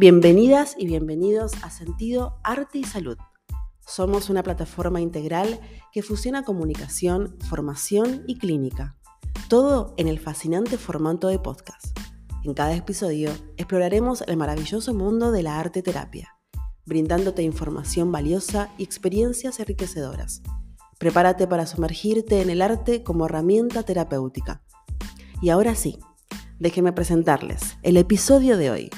Bienvenidas y bienvenidos a Sentido Arte y Salud. Somos una plataforma integral que fusiona comunicación, formación y clínica. Todo en el fascinante formato de podcast. En cada episodio exploraremos el maravilloso mundo de la arte terapia, brindándote información valiosa y experiencias enriquecedoras. Prepárate para sumergirte en el arte como herramienta terapéutica. Y ahora sí, déjenme presentarles el episodio de hoy.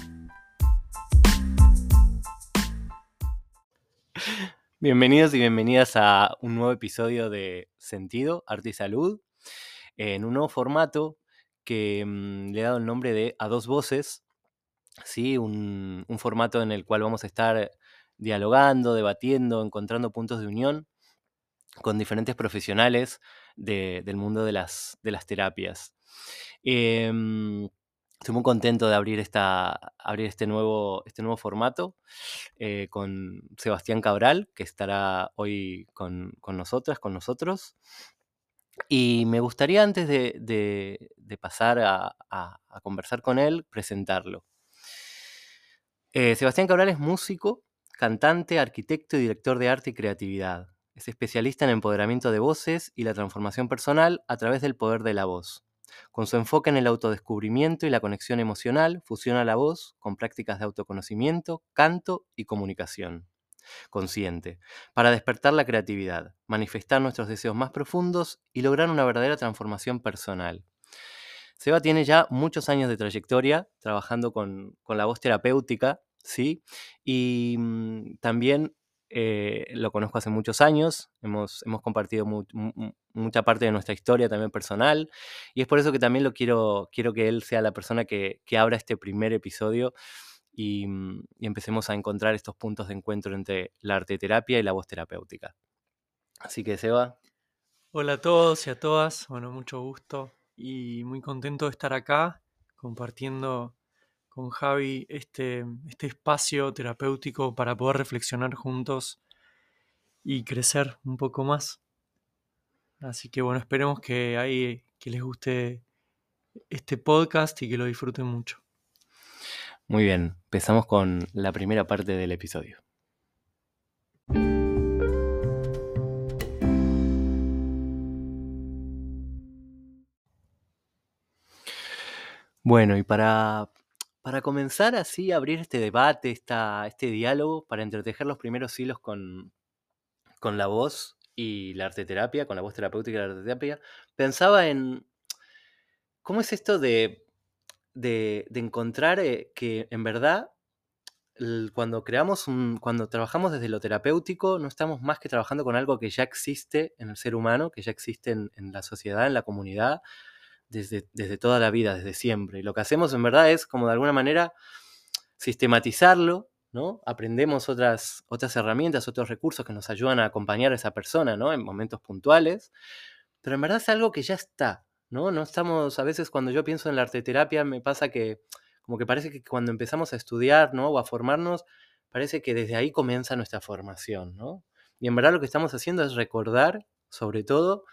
Bienvenidos y bienvenidas a un nuevo episodio de Sentido, Arte y Salud, en un nuevo formato que mm, le he dado el nombre de A Dos Voces, ¿sí? un, formato en el cual vamos a estar dialogando, debatiendo, encontrando puntos de unión con diferentes profesionales del mundo de las, terapias. Em, Estoy muy contento de abrir, esta, abrir este, nuevo, este nuevo formato eh, con Sebastián Cabral, que estará hoy con, nosotras, con nosotros. Y me gustaría, antes de, pasar a, conversar con él, presentarlo. Eh, Sebastián Cabral es músico, cantante, arquitecto y director de arte y creatividad. Es especialista en empoderamiento de voces y la transformación personal a través del poder de la voz. Con su enfoque en el autodescubrimiento y la conexión emocional, fusiona la voz con prácticas de autoconocimiento, canto y comunicación consciente, para despertar la creatividad, manifestar nuestros deseos más profundos y lograr una verdadera transformación personal. Seba tiene ya muchos años de trayectoria trabajando con, la voz terapéutica, ¿sí? Y mm, también eh, lo conozco hace muchos años, hemos, hemos compartido mucha parte de nuestra historia también personal, y es por eso que también lo quiero, quiero que él sea la persona que, abra este primer episodio y, mm, y, empecemos a encontrar estos puntos de encuentro entre la arte terapia y la voz terapéutica. Así que, Seba. Hola a todos y a todas, bueno, mucho gusto y muy contento de estar acá compartiendo con Javi este, este espacio terapéutico para poder reflexionar juntos y crecer un poco más. Así que bueno, esperemos que, ahí, que les guste este podcast y que lo disfruten mucho. Muy bien, empezamos con la primera parte del episodio. Bueno, y para, para comenzar así abrir este debate, este diálogo, para entretejer los primeros hilos con, con la voz y la arteterapia, con la voz terapéutica y la arteterapia, pensaba en cómo es esto de, de, encontrar eh, que en verdad cuando creamos cuando trabajamos desde lo terapéutico, no estamos más que trabajando con algo que ya existe en el ser humano, que ya existe en la sociedad, en la comunidad, desde, toda la vida, desde siempre. Y lo que hacemos en verdad es, como de alguna manera, sistematizarlo, ¿no? Aprendemos otras, otras herramientas, otros recursos que nos ayudan a acompañar a esa persona, ¿no? En momentos puntuales. Pero en verdad es algo que ya está, ¿no? No estamos, a veces cuando yo pienso en la arteterapia, me pasa que, como que parece que cuando empezamos a estudiar, ¿no? O a formarnos, parece que desde ahí comienza nuestra formación, ¿no? Y en verdad lo que estamos haciendo es recordar, sobre todo,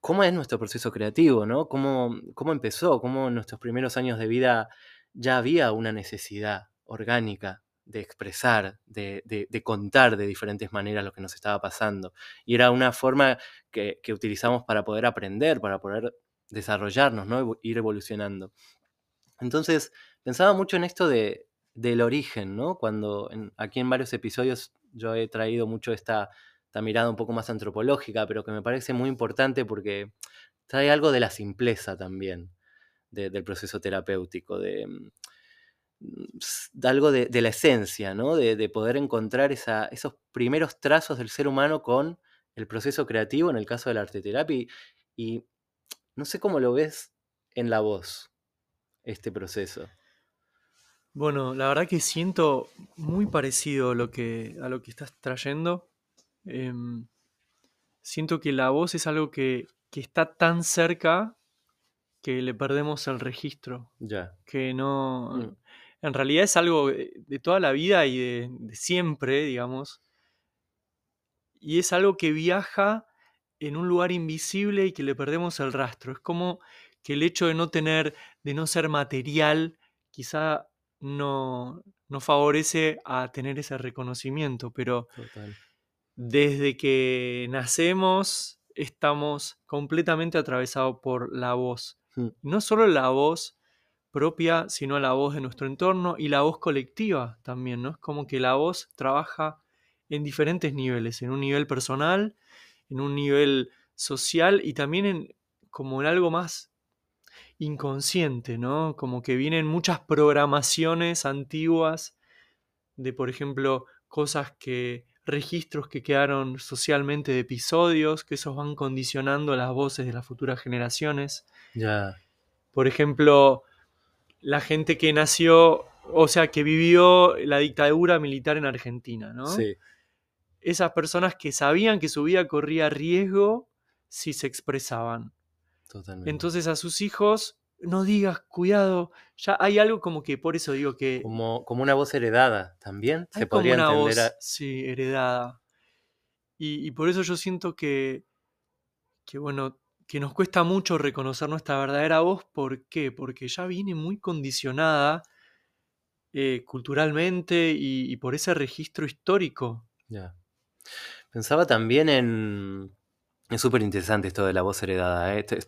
cómo es nuestro proceso creativo, ¿no? Cómo, cómo empezó, cómo en nuestros primeros años de vida ya había una necesidad orgánica de expresar, de, contar de diferentes maneras lo que nos estaba pasando. Y era una forma que, utilizamos para poder aprender, para poder desarrollarnos, ¿no? Ir evolucionando. Entonces, pensaba mucho en esto de, del origen, ¿no? Cuando aquí en varios episodios yo he traído mucho esta esta mirada un poco más antropológica, pero que me parece muy importante porque trae algo de la simpleza también del proceso terapéutico, de, mm, algo de, la esencia, ¿no? de, poder encontrar esos primeros trazos del ser humano con el proceso creativo, en el caso de la arteterapia, y, y no sé cómo lo ves en la voz, este proceso. Bueno, la verdad que siento muy parecido lo que, a lo que estás trayendo. Em, siento que la voz es algo que, está tan cerca que le perdemos el registro. Ya. Que no. Mm. En realidad es algo de toda la vida y de, siempre, digamos. Y es algo que viaja en un lugar invisible y que le perdemos el rastro. Es como que el hecho de no tener, de no ser material, quizá no, no favorece a tener ese reconocimiento, pero Total. desde que nacemos estamos completamente atravesados por la voz. Mm. No solo la voz propia, sino la voz de nuestro entorno y la voz colectiva también, ¿no? Es como que la voz trabaja en diferentes niveles, en un nivel personal, en un nivel social y también en como en algo más inconsciente, ¿no? Como que vienen muchas programaciones antiguas de, por ejemplo, cosas que, registros que quedaron socialmente de episodios, que esos van condicionando las voces de las futuras generaciones. Ya. Por ejemplo, la gente que nació, o sea, que vivió la dictadura militar en Argentina, ¿no? Sí. Esas personas que sabían que su vida corría riesgo si se expresaban. Totalmente. Entonces a sus hijos, no digas, cuidado, ya hay algo como que, por eso digo que como, como una voz heredada también. hay Se como podría una entender. voz, a- sí, heredada. Y, y por eso yo siento que, que, bueno, que nos cuesta mucho reconocer nuestra verdadera voz. ¿Por qué? Porque ya viene muy condicionada eh, culturalmente y, por ese registro histórico. Ya. Pensaba también en. Es súper interesante esto de la voz heredada. ¿eh? Este-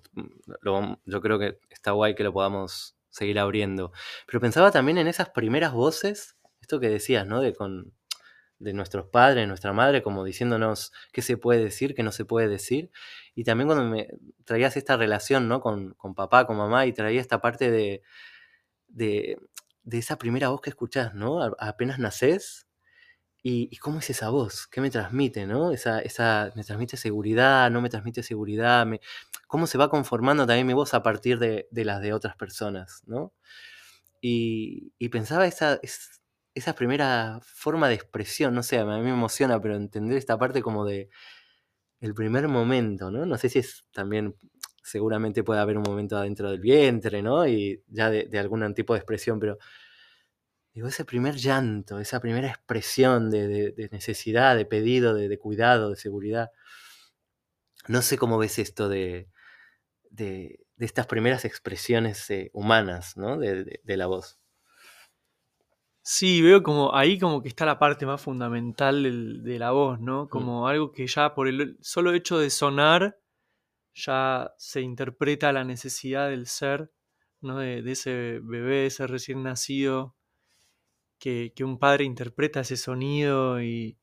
yo creo que está guay que lo podamos seguir abriendo. Pero pensaba también en esas primeras voces, esto que decías, ¿no? De, con, de nuestros padres, nuestra madre, como diciéndonos qué se puede decir, qué no se puede decir. Y también cuando me traías esta relación, ¿no? Con, con papá, con mamá, y traía esta parte de, de, de esa primera voz que escuchás, ¿no? A- apenas nacés. ¿Y, y cómo es esa voz? ¿Qué me transmite, no? Esa, esa, ¿Me transmite seguridad? ¿No me transmite seguridad? Me- ¿Cómo se va conformando también mi voz a partir de, de las de otras personas, no? Y, y pensaba esa, es- esa primera forma de expresión, no sé, a mí me emociona, pero entender esta parte como de el primer momento, ¿no? No sé si es también, seguramente puede haber un momento adentro del vientre, ¿no? Y ya de, algún tipo de expresión, pero digo, ese primer llanto, esa primera expresión de, necesidad, de pedido, de, cuidado, de seguridad. No sé cómo ves esto de, estas primeras expresiones eh, humanas, ¿no? De la voz. Sí, veo como ahí como que está la parte más fundamental del- de la voz, ¿no? Como algo que ya por el solo hecho de sonar ya se interpreta la necesidad del ser, ¿no? De, de ese bebé, ese recién nacido, que, que un padre interpreta ese sonido y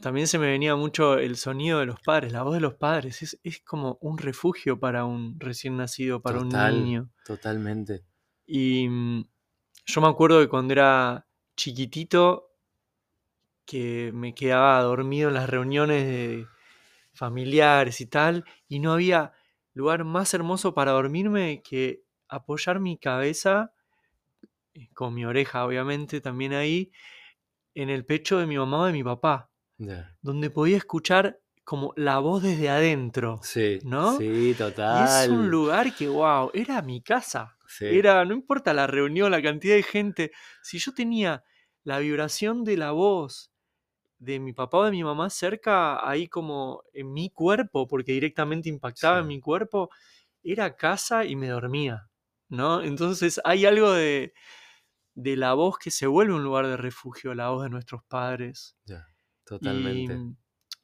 también se me venía mucho el sonido de los padres, la voz de los padres, es, es como un refugio para un recién nacido, para Total, un niño. Totalmente. Y mm, yo me acuerdo que cuando era chiquitito, que me quedaba dormido en las reuniones de familiares y tal, y no había lugar más hermoso para dormirme que apoyar mi cabeza, eh, con mi oreja obviamente también ahí, en el pecho de mi mamá o de mi papá, donde podía escuchar como la voz desde adentro. Sí, ¿No? sí, Y total. es un lugar que, wow, era mi casa. Sí, Era, no importa la reunión, la cantidad de gente, si yo tenía la vibración de la voz de mi papá o de mi mamá cerca, ahí como en mi cuerpo, porque directamente impactaba en mi cuerpo, era casa y me dormía, ¿no? Entonces hay algo de, de la voz que se vuelve un lugar de refugio, la voz de nuestros padres. ya, totalmente. mm,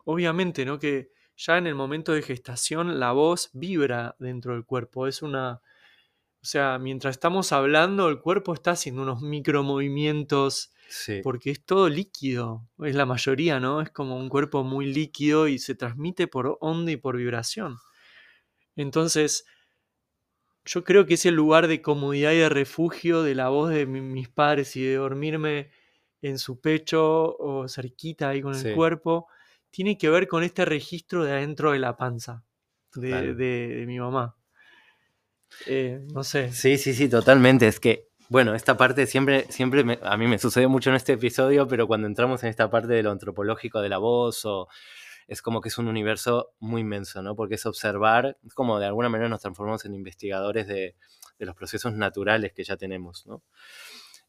obviamente, ¿no? Que ya en el momento de gestación la voz vibra dentro del cuerpo. Es una. O sea, mientras estamos hablando, el cuerpo está haciendo unos micromovimientos Sí, porque es todo líquido. Es la mayoría, ¿no? Es como un cuerpo muy líquido y se transmite por onda y por vibración. Entonces, yo creo que ese lugar de comodidad y de refugio de la voz de mi- mis padres y de dormirme en su pecho o cerquita ahí con el Sí. cuerpo, tiene que ver con este registro de adentro de la panza de, Total. de- de mi mamá. Eh, no sé. Sí, sí, sí, totalmente. Es que, bueno, esta parte siempre, siempre me- a mí me sucede mucho en este episodio, pero cuando entramos en esta parte de lo antropológico de la voz, o es como que es un universo muy inmenso, ¿no? Porque es observar, es como de alguna manera nos transformamos en investigadores de, de los procesos naturales que ya tenemos, ¿no?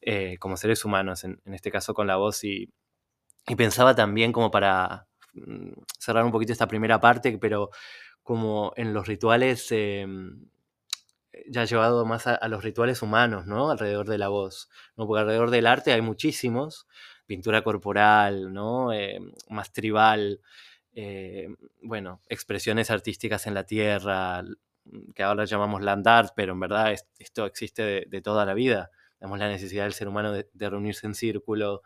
Eh, como seres humanos, en, en este caso con la voz, y, y pensaba también como para mm, cerrar un poquito esta primera parte, pero como en los rituales... em, ya llevado más a, los rituales humanos, ¿no? Alrededor de la voz, ¿no? Porque alrededor del arte hay muchísimos, pintura corporal, ¿no? Eh, más tribal, eh, bueno, expresiones artísticas en la tierra, que ahora llamamos land art, pero en verdad esto existe de, toda la vida. Tenemos la necesidad del ser humano de, reunirse en círculo,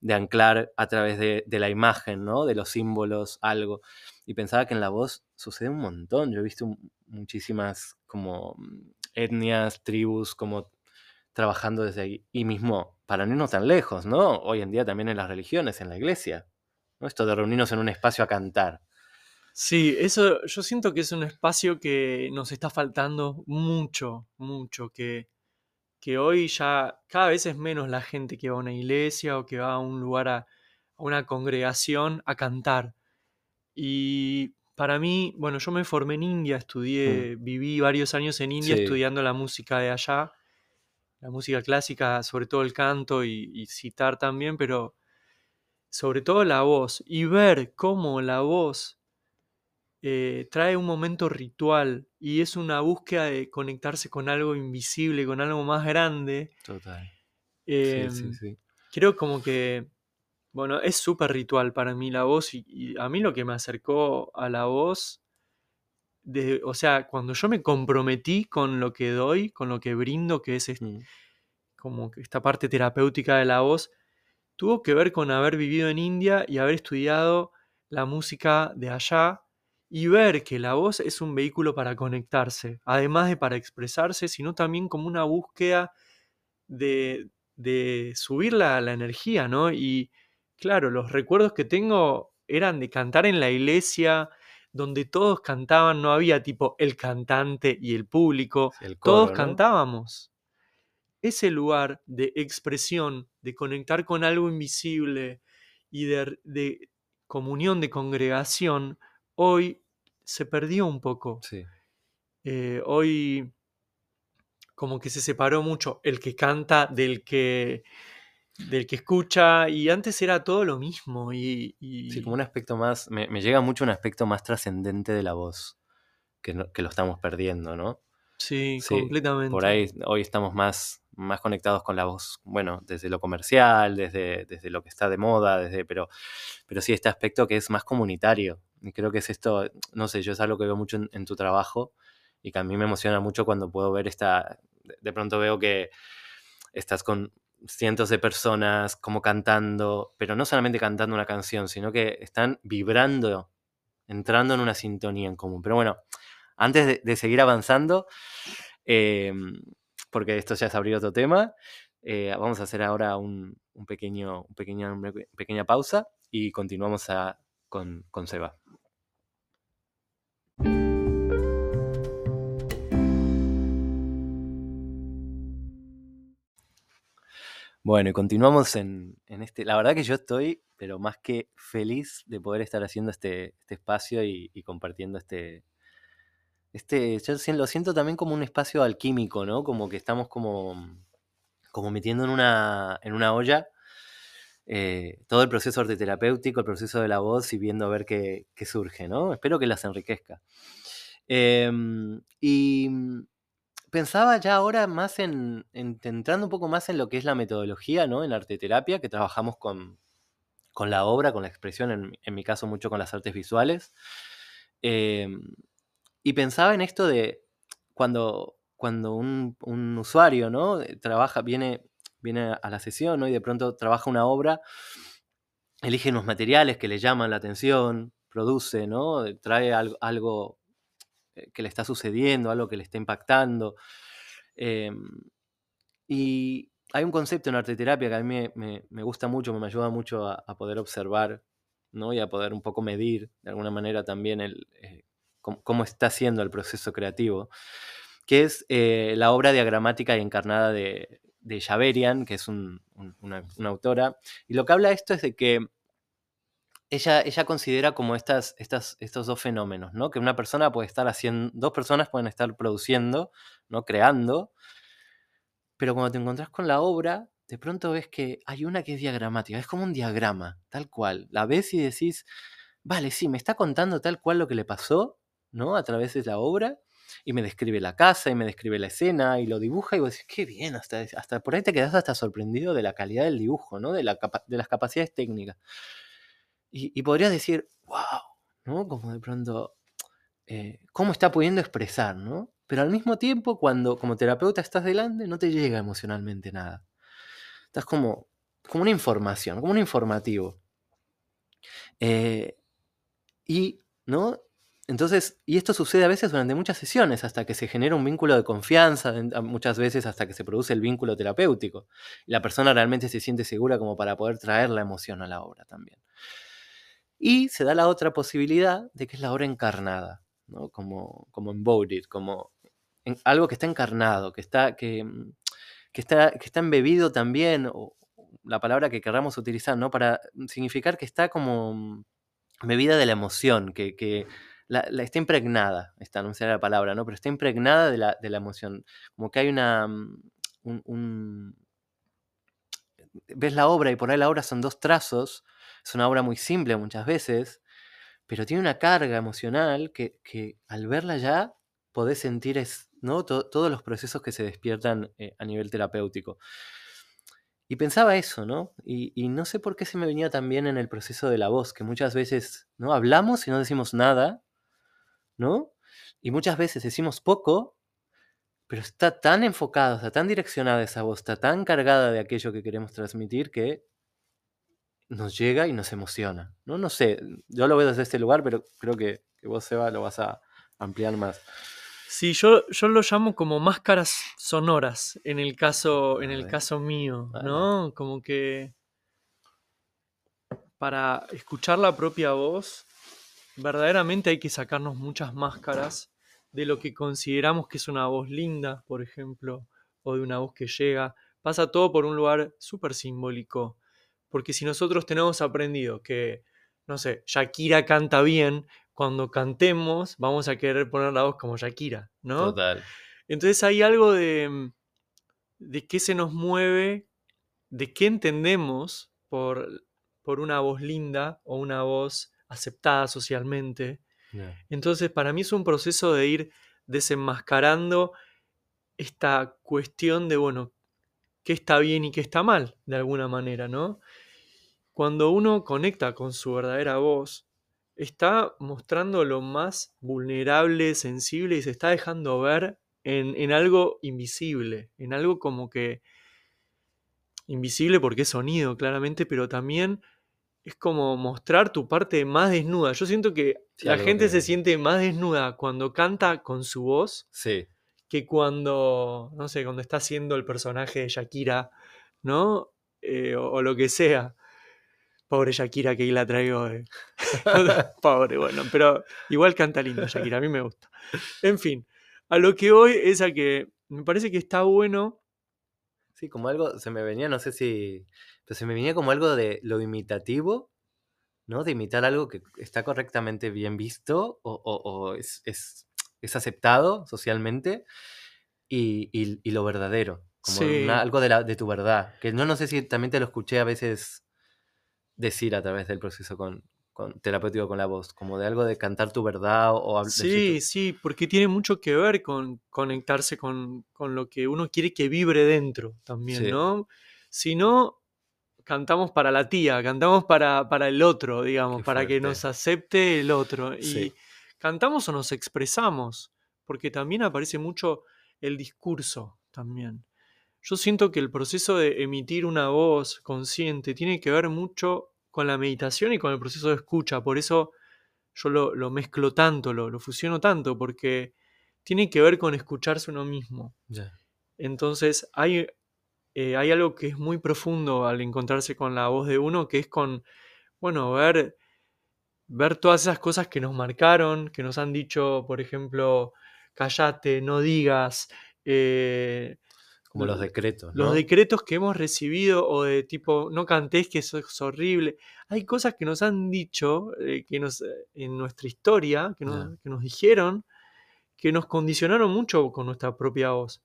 de anclar a través de, la imagen, ¿no? De los símbolos, algo. Y pensaba que en la voz sucede un montón. Yo he visto muchísimas como etnias, tribus, como trabajando desde ahí. Y mismo, para no irnos tan lejos, ¿no? Hoy en día también en las religiones, en la iglesia. ¿no? Esto de reunirnos en un espacio a cantar. Sí, eso yo siento que es un espacio que nos está faltando mucho, mucho, que, que hoy ya cada vez es menos la gente que va a una iglesia o que va a un lugar, a, una congregación a cantar. Y para mí, bueno, yo me formé en India, estudié, mm. viví varios años en India estudiando la música de allá, la música clásica, sobre todo el canto y, y citar también, pero sobre todo la voz, y ver cómo la voz eh, trae un momento ritual y es una búsqueda de conectarse con algo invisible, con algo más grande. Total. sí, sí, em, sí. Creo como que, bueno, es súper ritual para mí la voz y, a mí lo que me acercó a la voz, de, o sea, cuando yo me comprometí con lo que doy, con lo que brindo, que es mm. como esta parte terapéutica de la voz, tuvo que ver con haber vivido en India y haber estudiado la música de allá y ver que la voz es un vehículo para conectarse, además de para expresarse, sino también como una búsqueda de, de subir la, energía, ¿no? Y claro, los recuerdos que tengo eran de cantar en la iglesia, donde todos cantaban, no había tipo el cantante y el público, todos cantábamos. Ese lugar de expresión, de conectar con algo invisible y de, de comunión, de congregación, hoy se perdió un poco. Eh, hoy como que se separó mucho el que canta del que del que escucha y antes era todo lo mismo y, sí como un aspecto más me, llega mucho un aspecto más trascendente de la voz que, que, lo estamos perdiendo no sí, completamente por ahí hoy estamos más más conectados con la voz, bueno, desde lo comercial, desde, desde lo que está de moda, desde, pero, pero sí este aspecto que es más comunitario. Y creo que es esto, no sé, yo es algo que veo mucho en, tu trabajo y que a mí me emociona mucho cuando puedo ver esta, de pronto veo que estás con cientos de personas como cantando, pero no solamente cantando una canción, sino que están vibrando, entrando en una sintonía en común. Pero bueno, antes de, seguir avanzando, em, porque esto ya es abrir otro tema. Eh, vamos a hacer ahora un, pequeño, una pequeña pausa y continuamos con, con Seba. Bueno, y continuamos en, este. La verdad que yo estoy, pero más que feliz de poder estar haciendo este, este espacio y, compartiendo este, este, yo lo siento también como un espacio alquímico, ¿no? Como que estamos como, como metiendo en una, en una olla eh, todo el proceso arte terapéutico, el proceso de la voz y viendo a ver qué, surge, ¿no? Espero que las enriquezca. Em, y pensaba ya ahora más en, entrando un poco más en lo que es la metodología, ¿no? En arte terapia, que trabajamos con, la obra, con la expresión, en, mi caso mucho con las artes visuales. Em, y pensaba en esto de cuando, cuando un, usuario ¿no? Eh, trabaja, viene, viene a la sesión ¿no? y de pronto trabaja una obra, elige unos materiales que le llaman la atención, produce, ¿no? trae algo, eh, que le está sucediendo, algo que le está impactando. Em, y hay un concepto en arte terapia que a mí me, gusta mucho, me ayuda mucho a, poder observar ¿no? y a poder un poco medir de alguna manera también el, eh, cómo, está siendo el proceso creativo, que es eh, la obra diagramática y encarnada de, de que es una, autora, y lo que habla esto es de que ella, ella considera como estas, estos dos fenómenos, ¿no? Que una persona puede estar haciendo, dos personas pueden estar produciendo, ¿no? Creando, pero cuando te encontrás con la obra, de pronto ves que hay una que es diagramática, es como un diagrama, tal cual. La ves y decís, vale, sí, me está contando tal cual lo que le pasó, ¿no? A través de la obra, y me describe la casa y me describe la escena y lo dibuja y vos decís, qué bien, hasta, hasta por ahí te quedás hasta sorprendido de la calidad del dibujo, ¿no? De, la de las capacidades técnicas. Y, podrías decir, wow, ¿no? Como de pronto, eh, ¿cómo está pudiendo expresar, ¿no? Pero al mismo tiempo, cuando como terapeuta estás delante, no te llega emocionalmente nada. Estás como, como una información, como un informativo. Eh, y, ¿no? Entonces, y esto sucede a veces durante muchas sesiones, hasta que se genera un vínculo de confianza, muchas veces hasta que se produce el vínculo terapéutico. La persona realmente se siente segura como para poder traer la emoción a la obra también. Y se da la otra posibilidad de que es la obra encarnada, ¿no? como, como embodied, como algo que está encarnado, que está, que, que, está, que está embebido también, la palabra que queramos utilizar, ¿no? para significar que está como bebida de la emoción, que, que la, está impregnada, está, no sé la palabra, ¿no? Pero está impregnada de la, de la emoción. Como que hay una. Mm, un, ves la obra y por ahí la obra son dos trazos. Es una obra muy simple muchas veces, pero tiene una carga emocional que, que al verla ya podés sentir es, ¿no? todos los procesos que se despiertan eh, a nivel terapéutico. Y pensaba eso, ¿no? Y, no sé por qué se me venía también en el proceso de la voz, que muchas veces, ¿no? Hablamos y no decimos nada, ¿no? Y muchas veces decimos poco, pero está tan enfocada, está tan direccionada esa voz, está tan cargada de aquello que queremos transmitir que nos llega y nos emociona, ¿no? No sé, yo lo veo desde este lugar, pero creo que, que vos, Seba, lo vas a ampliar más. Sí, yo, yo lo llamo como máscaras sonoras en el caso, en el caso mío, ¿no? Como que para escuchar la propia voz, verdaderamente hay que sacarnos muchas máscaras de lo que consideramos que es una voz linda, por ejemplo, o de una voz que llega. Pasa todo por un lugar súper simbólico. Porque si nosotros tenemos aprendido que, no sé, Shakira canta bien, cuando cantemos vamos a querer poner la voz como Shakira, ¿no? Total. Entonces hay algo de, mm, de qué se nos mueve, de qué entendemos por, por una voz linda o una voz aceptada socialmente. Entonces para mí es un proceso de ir desenmascarando esta cuestión de, bueno, qué está bien y qué está mal, de alguna manera, ¿no? Cuando uno conecta con su verdadera voz, está mostrando lo más vulnerable, sensible y se está dejando ver en, algo invisible, en algo como que invisible porque es sonido, claramente, pero también es como mostrar tu parte más desnuda. Yo siento que la gente se siente más desnuda cuando canta con su voz sí. que cuando, no sé, cuando está haciendo el personaje de Shakira, ¿no? Eh, o, lo que sea. Pobre Shakira que ahí la traigo. Pobre, bueno, pero igual canta lindo Shakira, a mí me gusta. En fin, a lo que hoy es a que me parece que está bueno. Sí, como algo, se me venía, no sé si, pero se me venía como algo de lo imitativo, ¿no? De imitar algo que está correctamente bien visto o, es, aceptado socialmente y, lo verdadero, como algo de, la, de tu verdad. Que no, no sé si también te lo escuché a veces decir a través del proceso con, terapéutico con la voz, como de algo de cantar tu verdad o, hablar. Sí, sí, porque tiene mucho que ver con conectarse con, lo que uno quiere que vibre dentro también, ¿no? Si no, cantamos para la tía, cantamos para, para el otro, digamos, para que nos acepte el otro. Y cantamos o nos expresamos, porque también aparece mucho el discurso también. Yo siento que el proceso de emitir una voz consciente tiene que ver mucho con la meditación y con el proceso de escucha. Por eso yo lo, mezclo tanto, lo, lo, fusiono tanto, porque tiene que ver con escucharse uno mismo. Entonces hay, eh, hay algo que es muy profundo al encontrarse con la voz de uno, que es con, bueno, ver, ver todas esas cosas que nos marcaron, que nos han dicho, por ejemplo, callate, no digas. Eh, como los decretos. Los decretos que hemos recibido o de tipo, no cantéis que eso es horrible. Hay cosas que nos han dicho eh, que nos, eh, en nuestra historia, que nos, que nos dijeron, que nos condicionaron mucho con nuestra propia voz.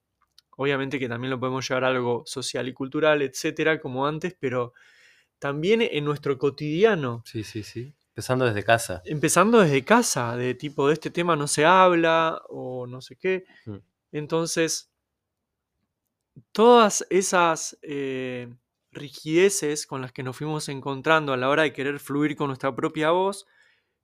Obviamente que también lo podemos llevar a algo social y cultural, etcétera, como antes, pero también en nuestro cotidiano. Sí, sí, sí. Empezando desde casa. empezando desde casa, de tipo de este tema no se habla o no sé qué. Mm. Entonces, todas esas eh, rigideces con las que nos fuimos encontrando a la hora de querer fluir con nuestra propia voz,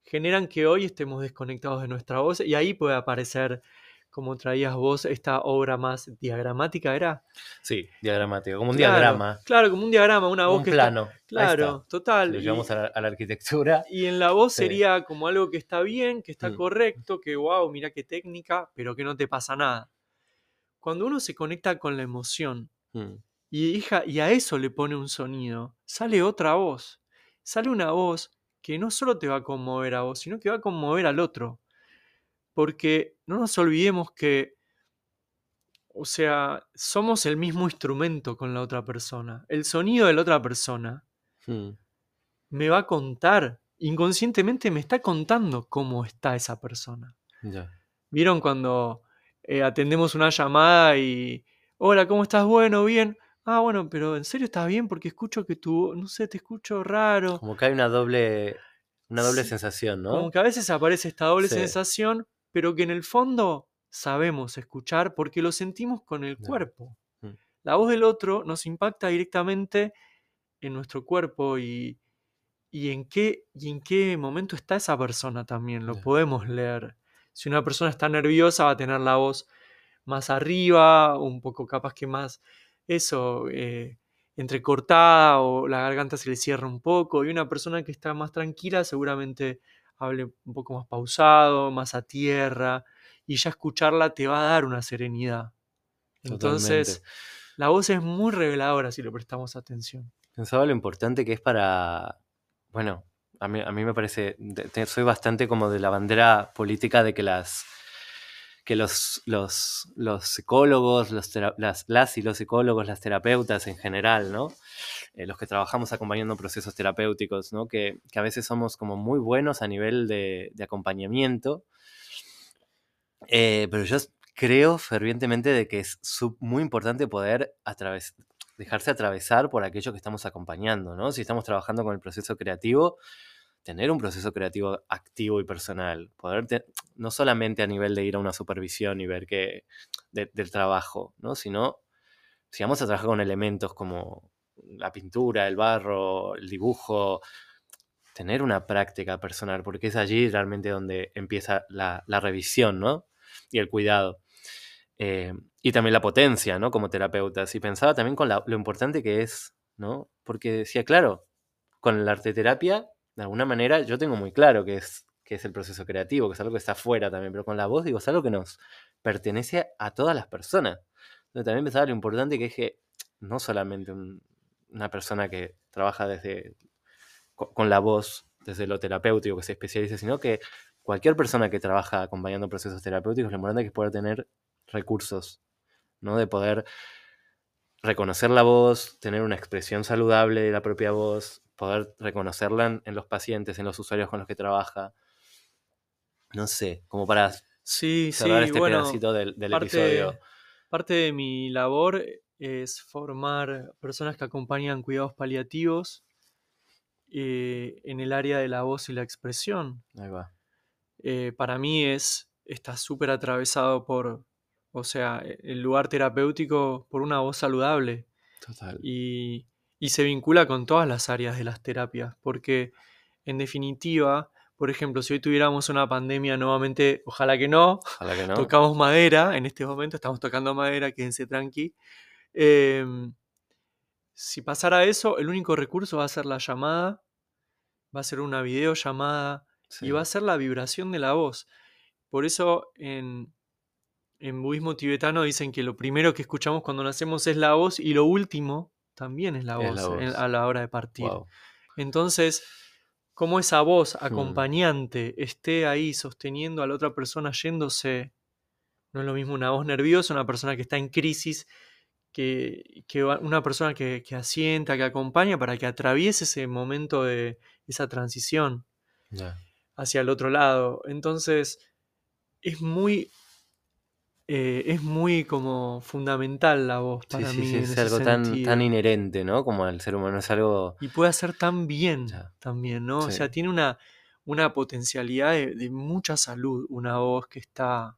generan que hoy estemos desconectados de nuestra voz y ahí puede aparecer, como traías vos, esta obra más diagramática, ¿era? Sí, diagramático, como un Claro, diagrama, Claro, como un diagrama, una voz un que plano. Claro, está. total. Lo y- llevamos a la, a la arquitectura. y en la voz Sí. sería como algo que está bien, que está Mm. correcto, que wow, mira qué técnica, pero que no te pasa nada. Cuando uno se conecta con la emoción Mm, y, hija, y a eso le pone un sonido, sale otra voz. Sale una voz que no solo te va a conmover a vos, sino que va a conmover al otro. Porque no nos olvidemos que, o sea, somos el mismo instrumento con la otra persona. El sonido de la otra persona mm, me va a contar, inconscientemente me está contando cómo está esa persona. ¿Vieron cuando eh, atendemos una llamada y, hola, ¿cómo estás? Bueno, bien. Ah, bueno, pero ¿en serio estás bien? Porque escucho que tú, no sé, te escucho raro. Como que hay una doble, una doble Sí, sensación, ¿no? Como que a veces aparece esta doble Sí. sensación, pero que en el fondo sabemos escuchar porque lo sentimos con el cuerpo. Mm. La voz del otro nos impacta directamente en nuestro cuerpo y, y en qué, y en qué momento está esa persona también. Lo podemos leer. Si una persona está nerviosa, va a tener la voz más arriba, un poco capaz que más, eso, eh, entrecortada o la garganta se le cierra un poco. Y una persona que está más tranquila seguramente hable un poco más pausado, más a tierra. Y ya escucharla te va a dar una serenidad. Entonces, Totalmente. la voz es muy reveladora si le prestamos atención. Pensaba lo importante que es para, bueno, a mí, me parece, de- soy bastante como de la bandera política de que las los, psicólogos, las, y los psicólogos, las terapeutas en general. Eh, los que trabajamos acompañando procesos terapéuticos. Que, a veces somos como muy buenos a nivel de, acompañamiento, eh, pero yo creo fervientemente de que es muy importante poder dejarse atravesar por aquello que estamos acompañando, ¿no? Si estamos trabajando con el proceso creativo, tener un proceso creativo activo y personal, poder te- no solamente a nivel de ir a una supervisión y ver que de- del trabajo, ¿no? Sino si vamos a trabajar con elementos como la pintura, el barro, el dibujo, tener una práctica personal, porque es allí realmente donde empieza la, la revisión, ¿no? Y el cuidado. Eh, y también la potencia, ¿no? Como terapeutas. Y pensaba también con la- lo importante que es, ¿no? Porque decía, claro, con la arteterapia, de alguna manera, yo tengo muy claro que es, que es el proceso creativo, que es algo que está afuera también, pero con la voz, digo, es algo que nos pertenece a todas las personas. Entonces también pensaba lo importante que es que no solamente un- una persona que trabaja desde co- con la voz, desde lo terapéutico, que se especialice, sino que cualquier persona que trabaja acompañando procesos terapéuticos, lo importante que es poder tener recursos, ¿no? De poder reconocer la voz, tener una expresión saludable de la propia voz, poder reconocerla en, en los pacientes, en los usuarios con los que trabaja. No sé, como para Sí, cerrar sí, este bueno, pedacito del, del parte, episodio. parte de mi labor es formar personas que acompañan cuidados paliativos eh, en el área de la voz y la expresión. Ahí va. Eh, para mí es, está súper atravesado por, o sea, e- el lugar terapéutico por una voz saludable Total. y, y se vincula con todas las áreas de las terapias, porque en definitiva, por ejemplo, si hoy tuviéramos una pandemia nuevamente, ojalá que no, Ojalá que no. tocamos madera, en este momento estamos tocando madera, quédense tranqui. Em, si pasara eso, el único recurso va a ser la llamada, va a ser una videollamada Sí. y va a ser la vibración de la voz. Por eso en, en budismo tibetano dicen que lo primero que escuchamos cuando nacemos es la voz y lo último también es la Es voz, en- a la hora de partir. Wow. Entonces, como esa voz Hmm. acompañante esté ahí sosteniendo a la otra persona yéndose, no es lo mismo una voz nerviosa, una persona que está en crisis, que, que una persona que, que asienta, que acompaña para que atraviese ese momento de esa transición hacia el otro lado. Entonces, es muy, eh, es muy como fundamental la voz Sí, para sí, mí. sí, en es algo tan, tan inherente, ¿no? Como al ser humano, es algo... y puede hacer tan bien Ya. también, ¿no? O Sí. sea, tiene una, una potencialidad de, mucha salud, una voz que está,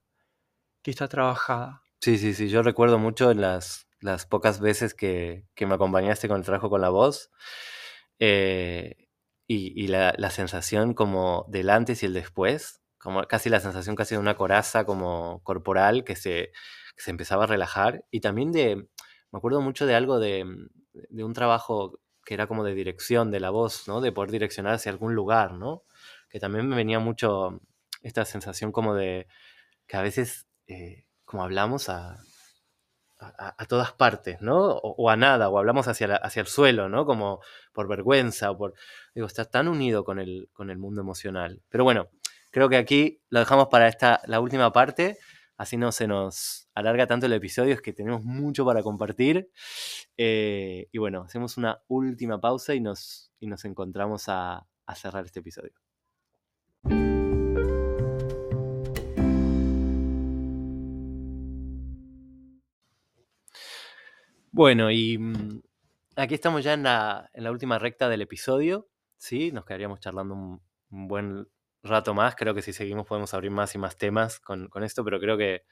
que está trabajada. Sí, sí, sí, yo recuerdo mucho las, las pocas veces que, me acompañaste con el trabajo con la voz eh, y, la, sensación como del antes y el después, como casi la sensación casi de una coraza como corporal que se, se empezaba a relajar y también de, me acuerdo mucho de algo de, de un trabajo que era como de dirección de la voz, ¿no? De poder direccionar hacia algún lugar, ¿no? Que también me venía mucho esta sensación como de que a veces, eh, como hablamos a, a, todas partes, ¿no? O, a nada, o hablamos hacia, hacia el suelo, ¿no? Como por vergüenza, o por... Digo, está tan unido con el, con el mundo emocional. Pero bueno, creo que aquí lo dejamos para esta, la última parte así no se nos alarga tanto el episodio, es que tenemos mucho para compartir. Eh, y bueno, hacemos una última pausa y nos, y nos encontramos a, cerrar este episodio. Bueno, y mm, aquí estamos ya en la, en la, última recta del episodio, ¿sí? Nos quedaríamos charlando un buen rato más. Creo que si seguimos podemos abrir más y más temas con, esto, pero creo que,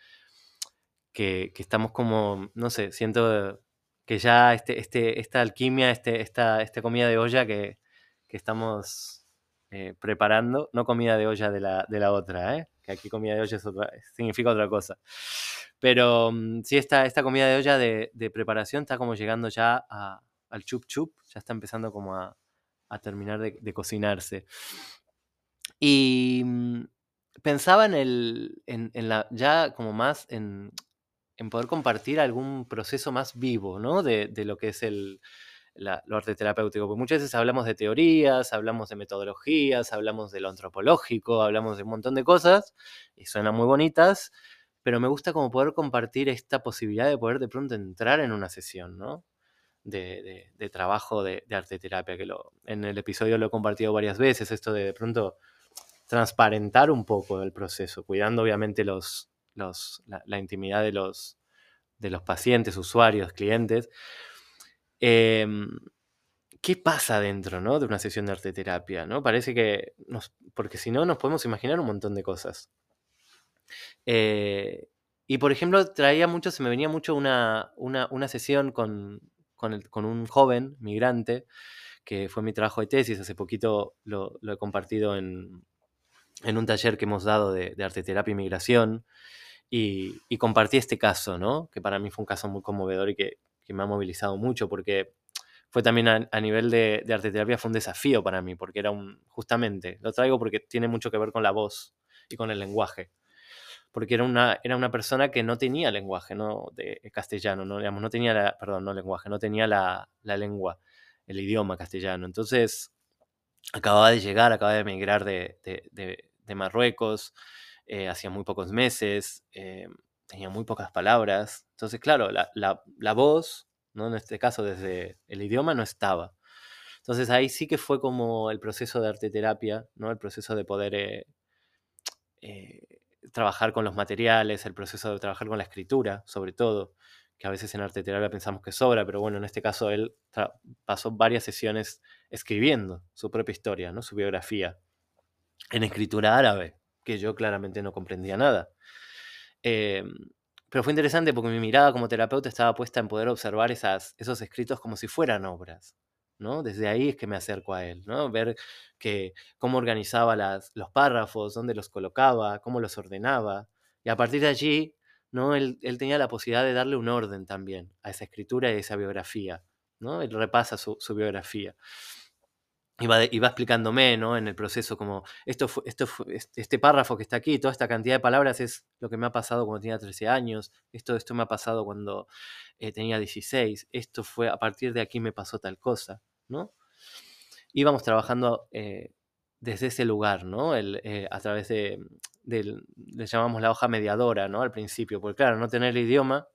que, estamos como, no sé, siento que ya este, este, esta alquimia, este, esta, esta comida de olla que, estamos eh, preparando, no comida de olla de la, de la otra, ¿eh? que aquí comida de olla significa otra cosa. Pero mm, sí, esta, esta comida de olla de, preparación está como llegando ya al chup chup, ya está empezando como a, terminar de, de cocinarse. Y mm, pensaba en el, en, la, ya como más en, poder compartir algún proceso más vivo, ¿no? De, lo que es el, lo arte terapéutico. Porque muchas veces hablamos de teorías, hablamos de metodologías, hablamos de lo antropológico, hablamos de un montón de cosas, y suenan muy bonitas, pero me gusta como poder compartir esta posibilidad de poder de pronto entrar en una sesión, ¿no? De, de, trabajo de, de, arte terapia, que lo, en el episodio lo he compartido varias veces, esto de de pronto transparentar un poco el proceso, cuidando obviamente los, la, intimidad de los, de los pacientes, usuarios, clientes. Em, ¿Qué pasa dentro ¿no? de una sesión de arte terapia? ¿no? Parece que, nos, porque si no, nos podemos imaginar un montón de cosas. Eh, y por ejemplo, traía mucho, se me venía mucho una, una, sesión con, con, un joven migrante, que fue mi trabajo de tesis, hace poquito lo he compartido en, en un taller que hemos dado de, de arte terapia y migración y, compartí este caso, ¿no? Que para mí fue un caso muy conmovedor y que, me ha movilizado mucho porque fue también a, nivel de, de, arte terapia fue un desafío para mí porque era un, justamente, lo traigo porque tiene mucho que ver con la voz y con el lenguaje. Porque era una, era una persona que no tenía lenguaje, ¿no? De castellano, ¿no? Digamos, no tenía la, perdón, no lenguaje, no tenía la, la lengua, el idioma castellano. Entonces, acababa de llegar, acababa de emigrar de, de Marruecos, eh, hacía muy pocos meses, eh, tenía muy pocas palabras. Entonces, claro, la, voz, ¿no? en este caso desde el idioma, no estaba. Entonces ahí sí que fue como el proceso de arte terapia, ¿no? el proceso de poder eh, trabajar con los materiales, el proceso de trabajar con la escritura, sobre todo, que a veces en arte terapia pensamos que sobra, pero bueno, en este caso él pasó varias sesiones escribiendo su propia historia, ¿no? su biografía en escritura árabe, que yo claramente no comprendía nada. Em, pero fue interesante porque mi mirada como terapeuta estaba puesta en poder observar esas, esos escritos como si fueran obras. ¿no? Desde ahí es que me acerco a él, ¿no? ver que, cómo organizaba las, los párrafos, dónde los colocaba, cómo los ordenaba. Y a partir de allí, ¿no? él, tenía la posibilidad de darle un orden también a esa escritura y a esa biografía. ¿no? Él repasa su, su biografía iba, iba explicándome, ¿no? En el proceso, como esto, esto este párrafo que está aquí, toda esta cantidad de palabras es lo que me ha pasado cuando tenía 13 años, esto, esto me ha pasado cuando eh, tenía 16, esto fue, a partir de aquí me pasó tal cosa, ¿no? Íbamos trabajando eh, desde ese lugar, ¿no? El, eh, a través de, le llamamos la hoja mediadora, ¿no? Al principio, porque claro, no tener el idioma,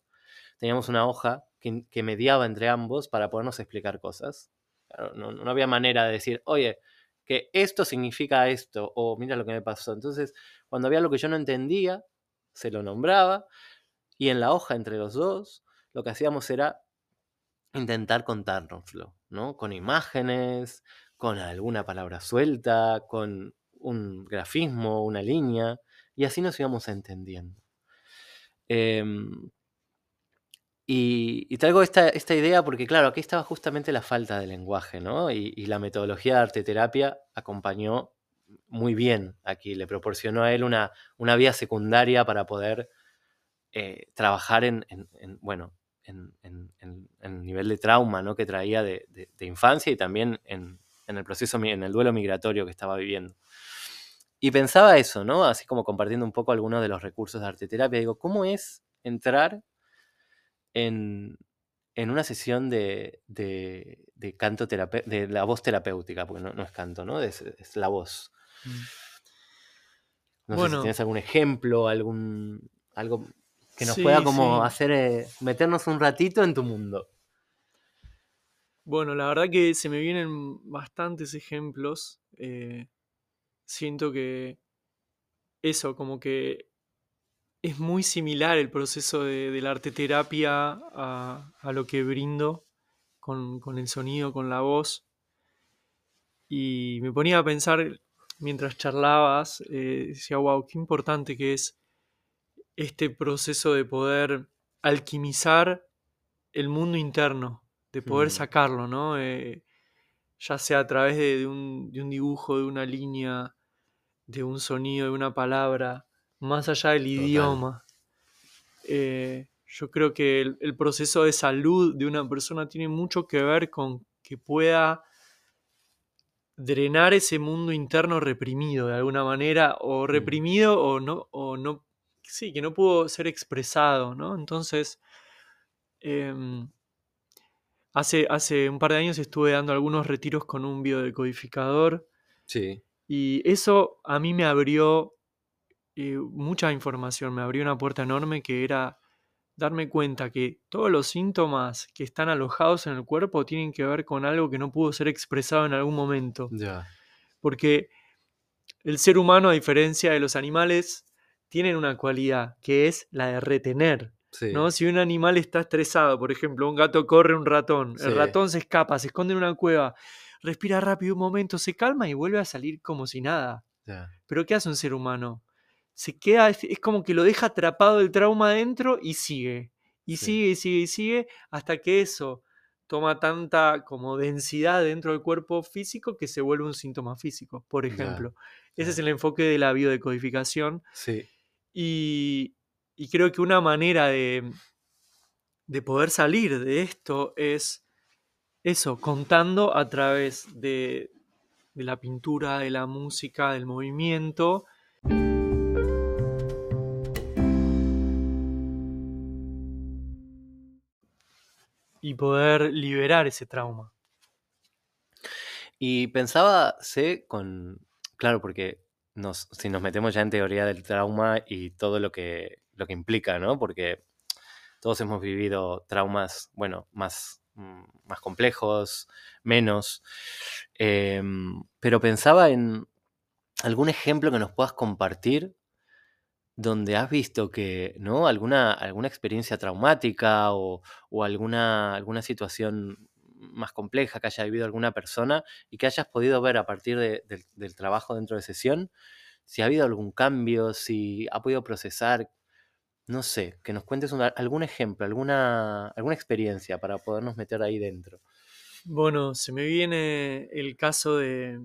teníamos una hoja que, que mediaba entre ambos para podernos explicar cosas no, había manera de decir, oye, que esto significa esto, o mira lo que me pasó. Entonces, cuando había lo que yo no entendía, se lo nombraba, y en la hoja entre los dos, lo que hacíamos era intentar contárnoslo, ¿no? Con imágenes, con alguna palabra suelta, con un grafismo, una línea, y así nos íbamos entendiendo. Em, y, traigo esta, esta, idea porque, claro, aquí estaba justamente la falta de lenguaje, ¿no? Y, la metodología de arte terapia acompañó muy bien aquí, le proporcionó a él una, una vía secundaria para poder eh, trabajar en, en, bueno, en, el nivel de trauma ¿no? que traía de, de, infancia y también en, el proceso, en el duelo migratorio que estaba viviendo. Y pensaba eso, ¿no? Así como compartiendo un poco algunos de los recursos de arte terapia. Digo, ¿cómo es entrar en, en una sesión de, de, de canto de la voz terapéutica? Porque no, no es canto, ¿no? Es, es la voz. Mm. No sé si tienes algún ejemplo, algún algo que nos pueda como hacer eh, meternos un ratito en tu mundo. Bueno, la verdad que se me vienen bastantes ejemplos. Eh, siento que eso, como que es muy similar el proceso de, la arte terapia a, a, lo que brindo con, con, el sonido, con la voz. Y me ponía a pensar mientras charlabas, eh, decía, wow, qué importante que es este proceso de poder alquimizar el mundo interno, de poder mm. sacarlo, ¿no? Eh, ya sea a través de, un, dibujo, de una línea, de un sonido, de una palabra, más allá del idioma. Eh, yo creo que el, proceso de salud de una persona tiene mucho que ver con que pueda drenar ese mundo interno reprimido de alguna manera, o mm. reprimido o no, o no, sí, que no pudo ser expresado, ¿no? Entonces, em, hace, hace un par de años estuve dando algunos retiros con un biodecodificador. Sí. Y eso a mí me abrió eh, mucha información, me abrió una puerta enorme que era darme cuenta que todos los síntomas que están alojados en el cuerpo tienen que ver con algo que no pudo ser expresado en algún momento. Porque el ser humano, a diferencia de los animales, tienen una cualidad que es la de retener. ¿no? Si un animal está estresado, por ejemplo, un gato corre un ratón, el ratón se escapa, se esconde en una cueva, respira rápido un momento, se calma y vuelve a salir como si nada. Pero ¿qué hace un ser humano? Se queda, es, como que lo deja atrapado el trauma adentro y sigue. Y sigue, y sigue, y sigue, hasta que eso toma tanta como densidad dentro del cuerpo físico que se vuelve un síntoma físico, por ejemplo. Ese es el enfoque de la biodecodificación. Sí. Y, y creo que una manera de, de poder salir de esto es eso, contando a través de, de la pintura, de la música, del movimiento, y poder liberar ese trauma. Y pensaba, sé, con. Claro, porque nos, si nos metemos ya en teoría del trauma y todo lo que, lo que implica, ¿no? Porque todos hemos vivido traumas, bueno, más, mm, más complejos, menos. Em, pero pensaba en algún ejemplo que nos puedas compartir donde has visto que, ¿no? Alguna, alguna experiencia traumática o, alguna, alguna situación más compleja que haya vivido alguna persona y que hayas podido ver a partir del trabajo dentro de sesión, si ha habido algún cambio, si ha podido procesar, no sé, que nos cuentes algún ejemplo, alguna, alguna experiencia para podernos meter ahí dentro. Bueno, se me viene el caso de,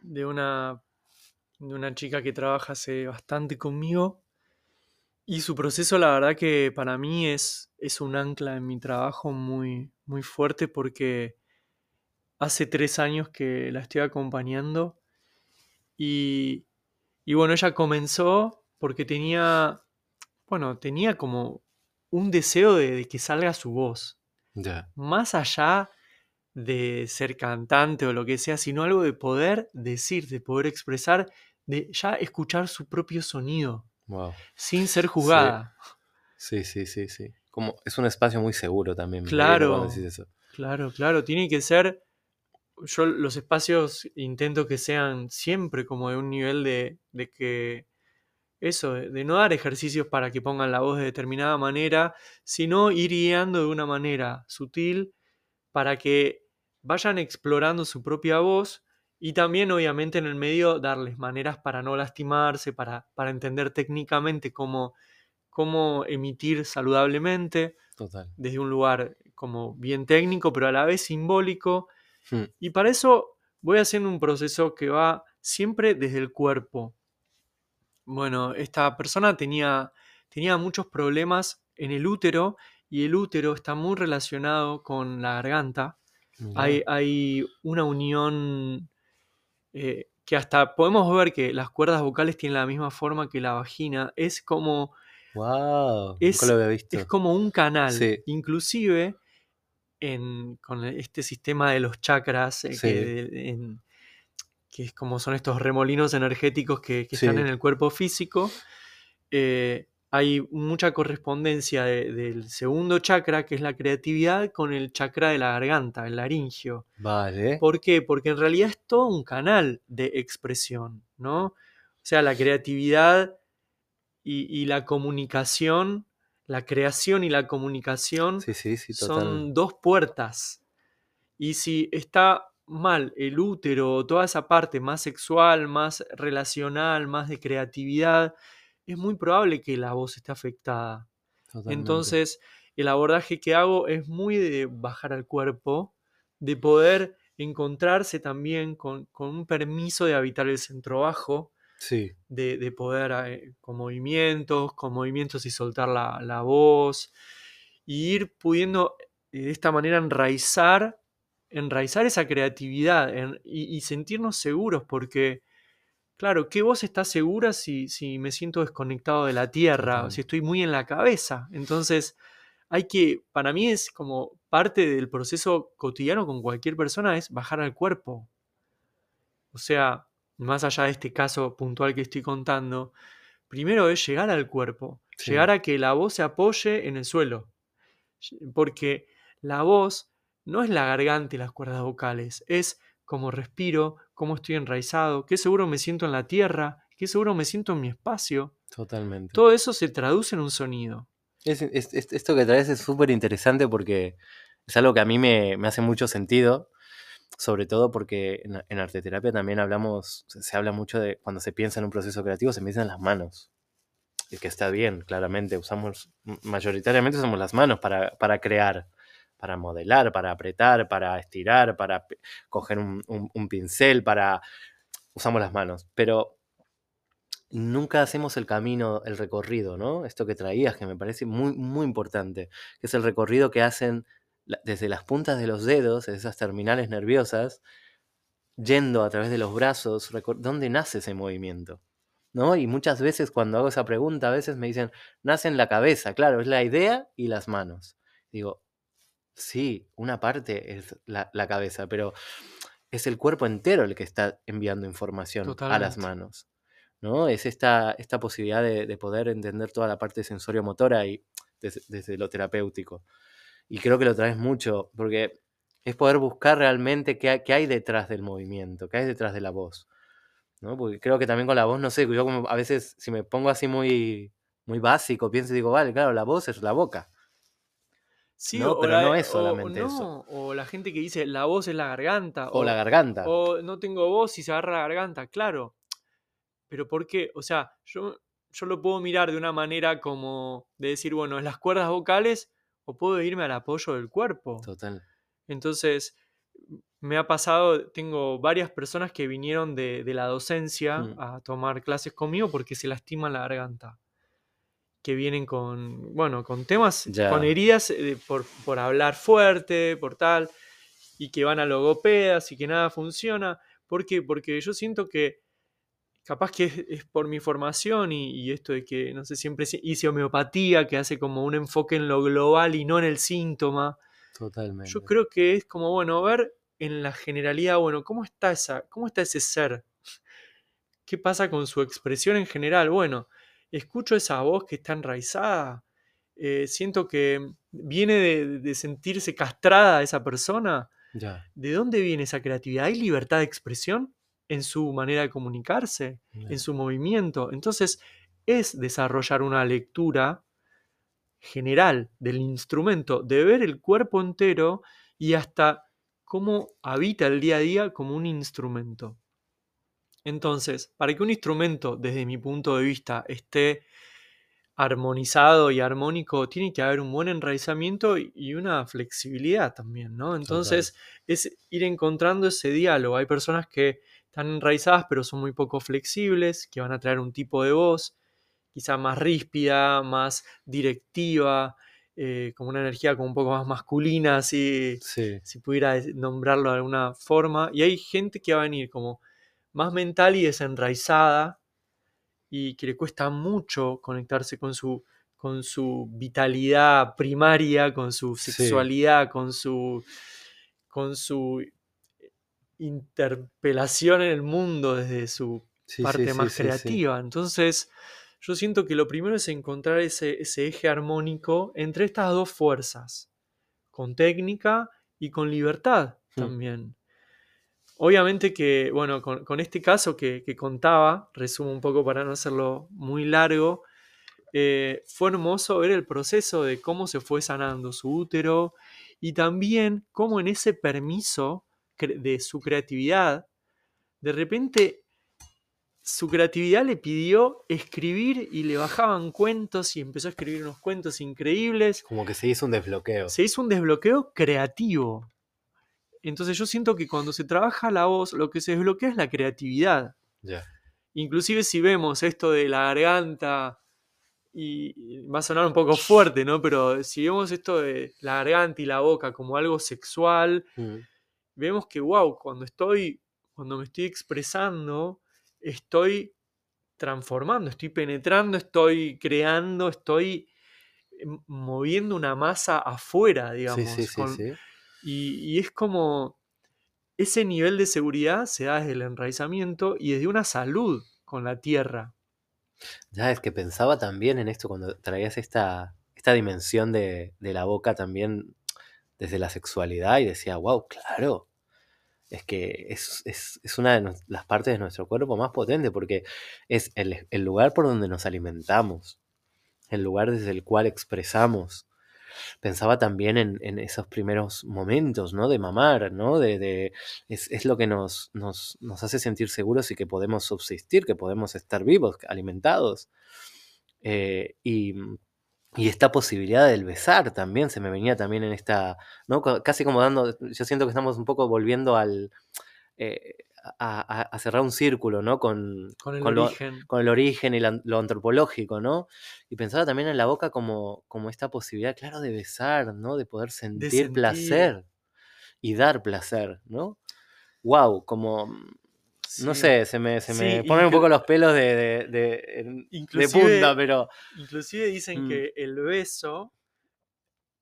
de una de una chica que trabaja hace bastante conmigo. Y su proceso, la verdad que para mí es, es un ancla en mi trabajo muy, muy fuerte porque hace tres años que la estoy acompañando. Y, y bueno, ella comenzó porque tenía, bueno, tenía como un deseo de, que salga su voz. Más allá de ser cantante o lo que sea, sino algo de poder decir, de poder expresar, de ya escuchar su propio sonido. Sin ser jugada. Sí. sí, sí, sí, Como es un espacio muy seguro también. Claro. Claro, claro. Tiene que ser. Yo los espacios intento que sean siempre como de un nivel de, de que eso, de no dar ejercicios para que pongan la voz de determinada manera, sino ir guiando de una manera sutil para que vayan explorando su propia voz Y también, obviamente, en el medio darles maneras para no lastimarse, para, para entender técnicamente cómo, cómo emitir saludablemente, Total. desde un lugar como bien técnico, pero a la vez simbólico. Hmm. Y para eso voy haciendo un proceso que va siempre desde el cuerpo. Bueno, esta persona tenía, tenía muchos problemas en el útero y el útero está muy relacionado con la garganta. Hay, hay una unión eh, que hasta podemos ver que las cuerdas vocales tienen la misma forma que la vagina. Es como, Wow, Es- nunca lo había visto. es como un canal. Sí. Inclusive en, con este sistema de los chakras, eh, Sí. que, de- en- que es como son estos remolinos energéticos que, que están en el cuerpo físico, eh, hay mucha correspondencia de- del segundo chakra, que es la creatividad, con el chakra de la garganta, el laringio. Vale. ¿Por qué? Porque en realidad es todo un canal de expresión, ¿no? O sea, la creatividad y, y la comunicación, la creación y la comunicación Sí, sí, sí, total. son dos puertas. Y si está mal el útero o toda esa parte más sexual, más relacional, más de creatividad, es muy probable que la voz esté afectada. totalmente. Entonces, el abordaje que hago es muy de bajar al cuerpo, de poder encontrarse también con, con un permiso de habitar el centro bajo, Sí, de, de poder eh, con movimientos, con movimientos y soltar la, la voz, y ir pudiendo eh, de esta manera enraizar, enraizar esa creatividad en- y, y sentirnos seguros, porque, claro, ¿qué voz está segura si, si me siento desconectado de la tierra, Total. si estoy muy en la cabeza? Entonces, hay que, para mí es como parte del proceso cotidiano con cualquier persona, es bajar al cuerpo. O sea, más allá de este caso puntual que estoy contando, primero es llegar al cuerpo, Sí. llegar a que la voz se apoye en el suelo. Porque la voz no es la garganta y las cuerdas vocales, es cómo respiro, cómo estoy enraizado, qué seguro me siento en la tierra, qué seguro me siento en mi espacio. totalmente. Todo eso se traduce en un sonido. Es- es- es- esto que traes es súper interesante porque es algo que a mí me, me hace mucho sentido, sobre todo porque en, en arteterapia también hablamos, se, se habla mucho de cuando se piensa en un proceso creativo, se piensa en las manos. Y que está bien, claramente, usamos, mayoritariamente usamos las manos para, para crear, para modelar, para apretar, para estirar, para coger un, un- pincel, para... Usamos las manos, pero nunca hacemos el camino, el recorrido, ¿no? Esto que traías, que me parece muy, muy importante, que es el recorrido que hacen desde las puntas de los dedos, esas terminales nerviosas, yendo a través de los brazos, ¿dónde nace ese movimiento? ¿No? Y muchas veces cuando hago esa pregunta, a veces me dicen, nace en la cabeza, claro, es la idea y las manos. Digo, sí, una parte es la, la cabeza, pero es el cuerpo entero el que está enviando información a las manos. ¿no? Es esta, esta posibilidad de, de poder entender toda la parte sensorio-motora y desde, desde lo terapéutico. Y creo que lo traes mucho, porque es poder buscar realmente qué hay, qué hay detrás del movimiento, qué hay detrás de la voz. ¿no? Porque creo que también con la voz, no sé, yo como a veces si me pongo así muy, muy básico, pienso y digo, vale, claro, la voz es la boca. Sí, No, o pero la- no es o- solamente no, eso. O la gente que dice la voz es la garganta. O la garganta. O no tengo voz y se agarra la garganta, claro. Pero ¿por qué? O sea, yo, yo lo puedo mirar de una manera como de decir, bueno, es las cuerdas vocales o puedo irme al apoyo del cuerpo. Total. Entonces, me ha pasado, tengo varias personas que vinieron de, de la docencia Mm. a tomar clases conmigo porque se lastiman la garganta. Que vienen con, bueno, con temas, con heridas eh, por, por hablar fuerte, por tal, y que van a logopedas y que nada funciona. ¿Por qué? Porque yo siento que capaz que es, es por mi formación y, y esto de que, no sé, siempre hice homeopatía, que hace como un enfoque en lo global y no en el síntoma. Totalmente. Yo creo que es como, bueno, ver en la generalidad, bueno, ¿cómo está, esa, cómo está ese ser? ¿Qué pasa con su expresión en general? Bueno, escucho esa voz que está enraizada, eh, siento que viene de, de sentirse castrada esa persona. Ya. ¿De dónde viene esa creatividad? ¿Hay libertad de expresión en su manera de comunicarse, ya. en su movimiento? Entonces, es desarrollar una lectura general del instrumento, de ver el cuerpo entero y hasta cómo habita el día a día como un instrumento. Entonces, para que un instrumento, desde mi punto de vista, esté armonizado y armónico, tiene que haber un buen enraizamiento y una flexibilidad también, ¿no? Entonces, es ir encontrando ese diálogo. Hay personas que están enraizadas pero son muy poco flexibles, que van a traer un tipo de voz, quizá más ríspida, más directiva, eh, como una energía como un poco más masculina, si, si pudiera nombrarlo de alguna forma. Y hay gente que va a venir como más mental y desenraizada, y que le cuesta mucho conectarse con su, con su vitalidad primaria, con su sexualidad, con su con su interpelación en el mundo desde su parte más creativa. Entonces, yo siento que lo primero es encontrar ese, ese, eje armónico entre estas dos fuerzas, con técnica y con libertad hmm. también. Obviamente que, bueno, con, este caso que, contaba, resumo un poco para no hacerlo muy largo, eh, fue hermoso ver el proceso de cómo se fue sanando su útero y también cómo en ese permiso de su creatividad, de repente su creatividad le pidió escribir y le bajaban cuentos y empezó a escribir unos cuentos increíbles. Como que se hizo un desbloqueo. Se hizo un desbloqueo creativo. Entonces yo siento que cuando se trabaja la voz, lo que se desbloquea es la creatividad. Inclusive si vemos esto de la garganta, y va a sonar un poco fuerte, ¿no? Pero si vemos esto de la garganta y la boca como algo sexual, mm. vemos que, wow, cuando estoy, cuando me estoy expresando, estoy transformando, estoy penetrando, estoy creando, estoy em, moviendo una masa afuera, digamos. Sí, sí, sí, y, es como ese nivel de seguridad se da desde el enraizamiento y desde una salud con la tierra. Ya es que pensaba también en esto cuando traías esta, esta dimensión de, la boca también desde la sexualidad y decía, wow, claro, es que es, una de las partes de nuestro cuerpo más potente porque es el, lugar por donde nos alimentamos, el lugar desde el cual expresamos, pensaba también en, esos primeros momentos, ¿no? De mamar, ¿no? De, es, lo que nos, nos, hace sentir seguros y que podemos subsistir, que podemos estar vivos, alimentados. Eh, y, esta posibilidad del besar también se me venía también en esta, ¿no? Casi como dando, yo siento que estamos un poco volviendo al... Eh, a, cerrar un círculo, ¿no? Con, con el origen. con el origen y lo antropológico, ¿no? Y pensaba también en la boca como, como esta posibilidad, claro, de besar, ¿no? De poder sentir, placer y dar placer, ¿no? Wow, como... No sé, se me, se me ponen un poco los pelos de, de, punta, pero... Inclusive dicen mm. que el beso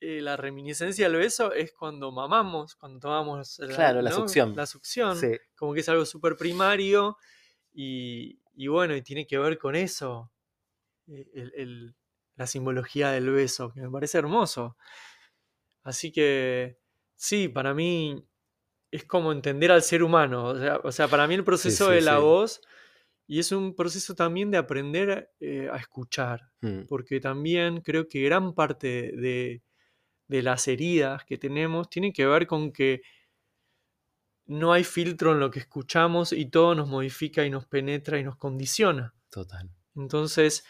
eh, la reminiscencia del beso es cuando mamamos, cuando tomamos la, claro, la succión. La succión, como que es algo súper primario y, bueno, y tiene que ver con eso, eh, la simbología del beso, que me parece hermoso. Así que sí, para mí es como entender al ser humano, o sea, para mí el proceso de la voz... Y es un proceso también de aprender eh, a escuchar, mm. porque también creo que gran parte de, de las heridas que tenemos tiene que ver con que no hay filtro en lo que escuchamos y todo nos modifica y nos penetra y nos condiciona. Total. Entonces,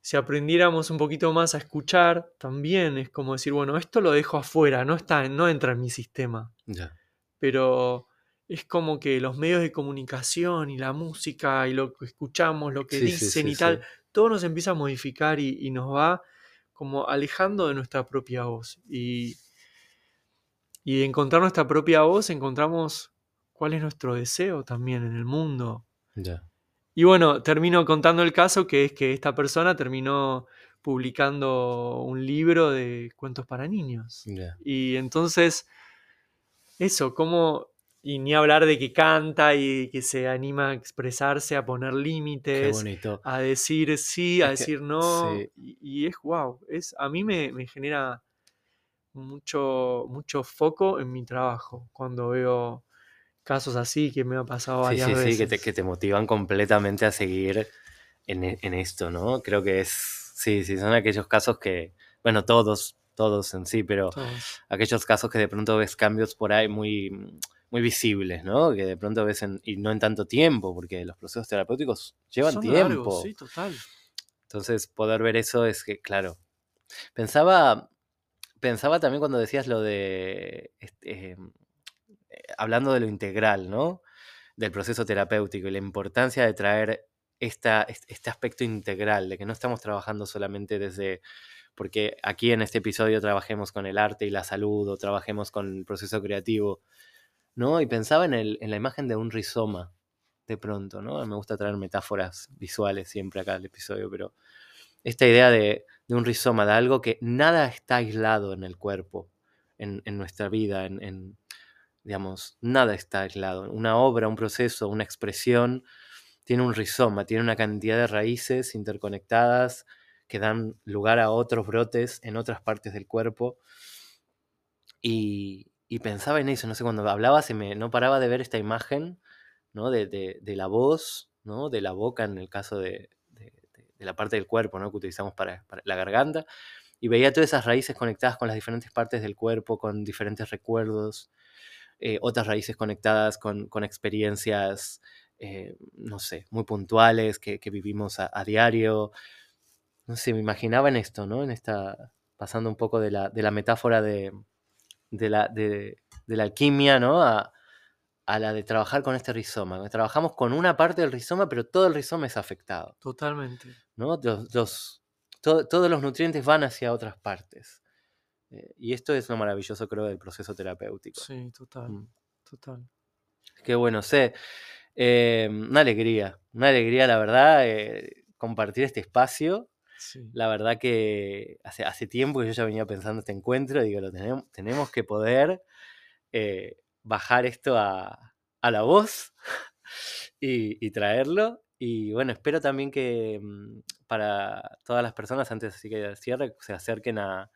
si aprendiéramos un poquito más a escuchar, también es como decir, bueno, esto lo dejo afuera, no, está, no entra en mi sistema. Ya. Pero es como que los medios de comunicación y la música y lo que escuchamos, lo que dicen y tal, todo nos empieza a modificar y nos va como alejando de nuestra propia voz. Y, y de encontrar nuestra propia voz encontramos cuál es nuestro deseo también en el mundo. Y bueno, termino contando el caso que es que esta persona terminó publicando un libro de cuentos para niños. Y entonces, eso, como y ni hablar de que canta y que se anima a expresarse, a poner límites, a decir sí, a decir no. Y, es wow, es, a mí me, genera mucho, mucho foco en mi trabajo cuando veo casos así que me ha pasado varias sí, sí, veces. Sí, que te, que te motivan completamente a seguir en, en, esto, ¿no? Creo que es, sí, sí, son aquellos casos que, bueno, todos todos en sí, pero Todos. aquellos casos que de pronto ves cambios por ahí muy, muy visibles, ¿no? Que de pronto ves en, y no en tanto tiempo, porque los procesos terapéuticos llevan Son tiempo. largos, sí, total. Entonces, poder ver eso es que, claro. Pensaba, pensaba también cuando decías lo de, este, eh, hablando de lo integral, ¿no? Del proceso terapéutico y la importancia de traer esta, est- este aspecto integral, de que no estamos trabajando solamente desde, porque aquí en este episodio trabajemos con el arte y la salud o trabajemos con el proceso creativo, ¿no? Y pensaba en, el, en la imagen de un rizoma, de pronto, ¿no? Me gusta traer metáforas visuales siempre acá al episodio, pero esta idea de, de un rizoma, de algo que nada está aislado en el cuerpo, en, en nuestra vida, en, en, digamos, nada está aislado. Una obra, un proceso, una expresión tiene un rizoma, tiene una cantidad de raíces interconectadas que dan lugar a otros brotes en otras partes del cuerpo. Y, y pensaba en eso, no sé, cuando hablaba se me, no paraba de ver esta imagen, ¿no? De, de- la voz, ¿no? De la boca en el caso de, de- la parte del cuerpo, ¿no? Que utilizamos para, para la garganta. Y veía todas esas raíces conectadas con las diferentes partes del cuerpo, con diferentes recuerdos, eh, otras raíces conectadas con, con experiencias, eh, no sé, muy puntuales que, que vivimos a, a diario. No sé, me imaginaba en esto, ¿no? En esta, pasando un poco de la, de la metáfora de, de la, de, de la alquimia, ¿no? A, a la de trabajar con este rizoma. Trabajamos con una parte del rizoma, pero todo el rizoma es afectado, Totalmente. ¿no? Los, los- to- todos los nutrientes van hacia otras partes. Eh, y esto es lo maravilloso, creo, del proceso terapéutico. Sí, total. Mm. Total. Qué bueno, sé. Eh, una alegría, una alegría, la verdad, eh, compartir este espacio. Sí. La verdad que hace, hace tiempo que yo ya venía pensando este encuentro, digo, lo tenemos, tenemos que poder eh, bajar esto a, a la voz y, y traerlo. Y bueno, espero también que mm, para todas las personas, antes así que cierre, se acerquen a,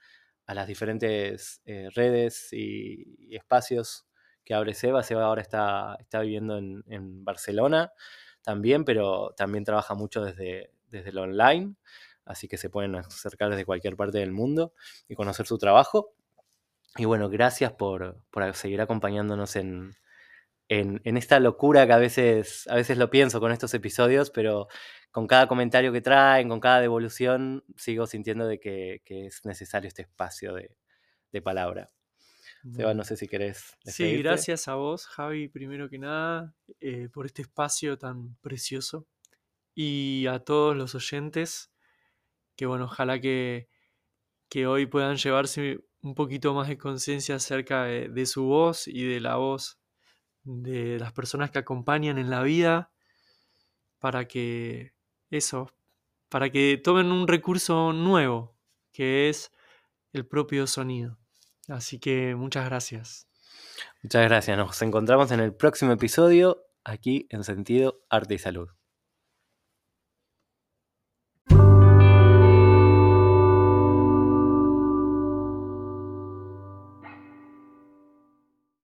a las diferentes eh, redes y, y espacios que abre Seba. Seba ahora está, está viviendo en, en Barcelona también, pero también trabaja mucho desde, desde lo online, así que se pueden acercar desde cualquier parte del mundo y conocer su trabajo. Y bueno, gracias por, por seguir acompañándonos en, en, en esta locura que a veces, a veces lo pienso con estos episodios, pero con cada comentario que traen, con cada devolución, sigo sintiendo de que, que es necesario este espacio de, de palabra. Seba, no sé si querés. Sí, despedirte. gracias a vos, Javi, primero que nada, eh, por este espacio tan precioso. Y a todos los oyentes, que bueno, ojalá que, que hoy puedan llevarse un poquito más de conciencia acerca de, de su voz y de la voz de las personas que acompañan en la vida, para que eso, para que tomen un recurso nuevo, que es el propio sonido. Así que muchas gracias. Muchas gracias. Nos encontramos en el próximo episodio aquí en Sentido Arte y Salud.